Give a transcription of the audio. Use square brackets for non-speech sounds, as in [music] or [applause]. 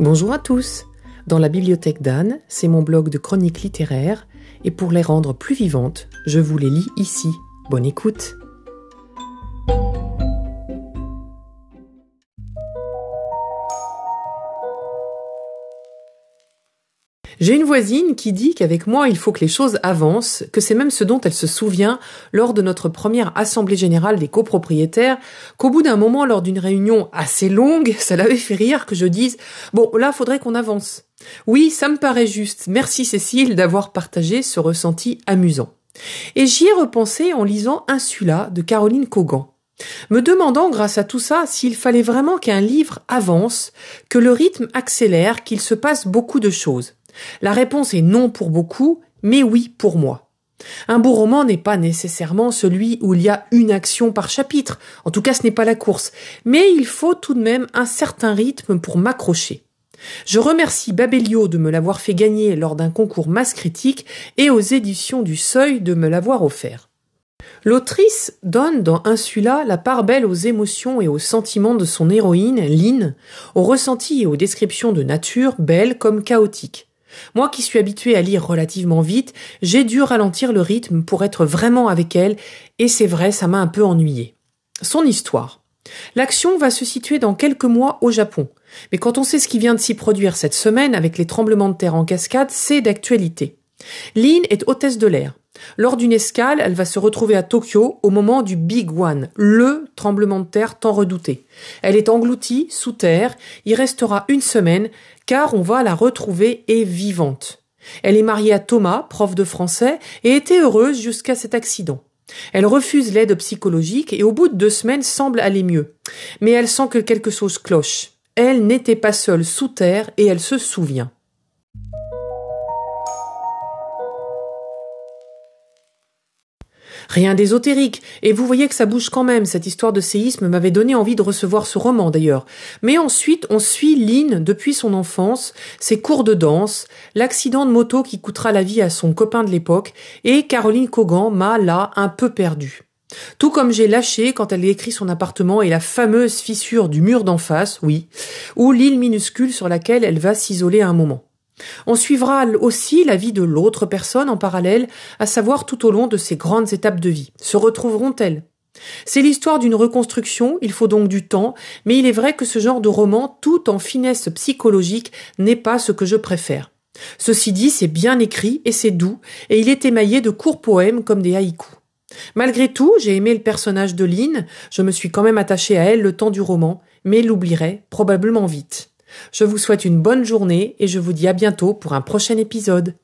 Bonjour à tous. Dans la bibliothèque d'Anne, c'est mon blog de chroniques littéraires, et pour les rendre plus vivantes, je vous les lis ici. Bonne écoute. J'ai une voisine qui dit qu'avec moi il faut que les choses avancent, que c'est même ce dont elle se souvient lors de notre première assemblée générale des copropriétaires, qu'au bout d'un moment lors d'une réunion assez longue, [laughs] ça l'avait fait rire que je dise Bon, là faudrait qu'on avance. Oui, ça me paraît juste. Merci Cécile d'avoir partagé ce ressenti amusant. Et j'y ai repensé en lisant Insula de Caroline Cogan me demandant grâce à tout ça s'il fallait vraiment qu'un livre avance, que le rythme accélère, qu'il se passe beaucoup de choses. La réponse est non pour beaucoup, mais oui pour moi. Un beau roman n'est pas nécessairement celui où il y a une action par chapitre, en tout cas ce n'est pas la course, mais il faut tout de même un certain rythme pour m'accrocher. Je remercie Babelio de me l'avoir fait gagner lors d'un concours masse critique et aux éditions du Seuil de me l'avoir offert. L'autrice donne dans Insula la part belle aux émotions et aux sentiments de son héroïne, Lynn, aux ressentis et aux descriptions de nature belles comme chaotiques. Moi qui suis habitué à lire relativement vite, j'ai dû ralentir le rythme pour être vraiment avec elle, et c'est vrai, ça m'a un peu ennuyé. Son histoire. L'action va se situer dans quelques mois au Japon. Mais quand on sait ce qui vient de s'y produire cette semaine avec les tremblements de terre en cascade, c'est d'actualité. Lynn est hôtesse de l'air. Lors d'une escale, elle va se retrouver à Tokyo au moment du Big One, le tremblement de terre tant redouté. Elle est engloutie sous terre, y restera une semaine, car on va la retrouver et vivante. Elle est mariée à Thomas, prof de français, et était heureuse jusqu'à cet accident. Elle refuse l'aide psychologique et au bout de deux semaines semble aller mieux. Mais elle sent que quelque chose cloche. Elle n'était pas seule sous terre et elle se souvient. Rien d'ésotérique, et vous voyez que ça bouge quand même, cette histoire de séisme m'avait donné envie de recevoir ce roman d'ailleurs. Mais ensuite, on suit Lynn depuis son enfance, ses cours de danse, l'accident de moto qui coûtera la vie à son copain de l'époque, et Caroline Cogan m'a là un peu perdu. Tout comme j'ai lâché quand elle écrit son appartement et la fameuse fissure du mur d'en face, oui, ou l'île minuscule sur laquelle elle va s'isoler un moment. On suivra aussi la vie de l'autre personne en parallèle, à savoir tout au long de ces grandes étapes de vie. Se retrouveront-elles? C'est l'histoire d'une reconstruction, il faut donc du temps, mais il est vrai que ce genre de roman, tout en finesse psychologique, n'est pas ce que je préfère. Ceci dit, c'est bien écrit et c'est doux, et il est émaillé de courts poèmes comme des haïkus. Malgré tout, j'ai aimé le personnage de Lynn, je me suis quand même attaché à elle le temps du roman, mais l'oublierai probablement vite. Je vous souhaite une bonne journée et je vous dis à bientôt pour un prochain épisode.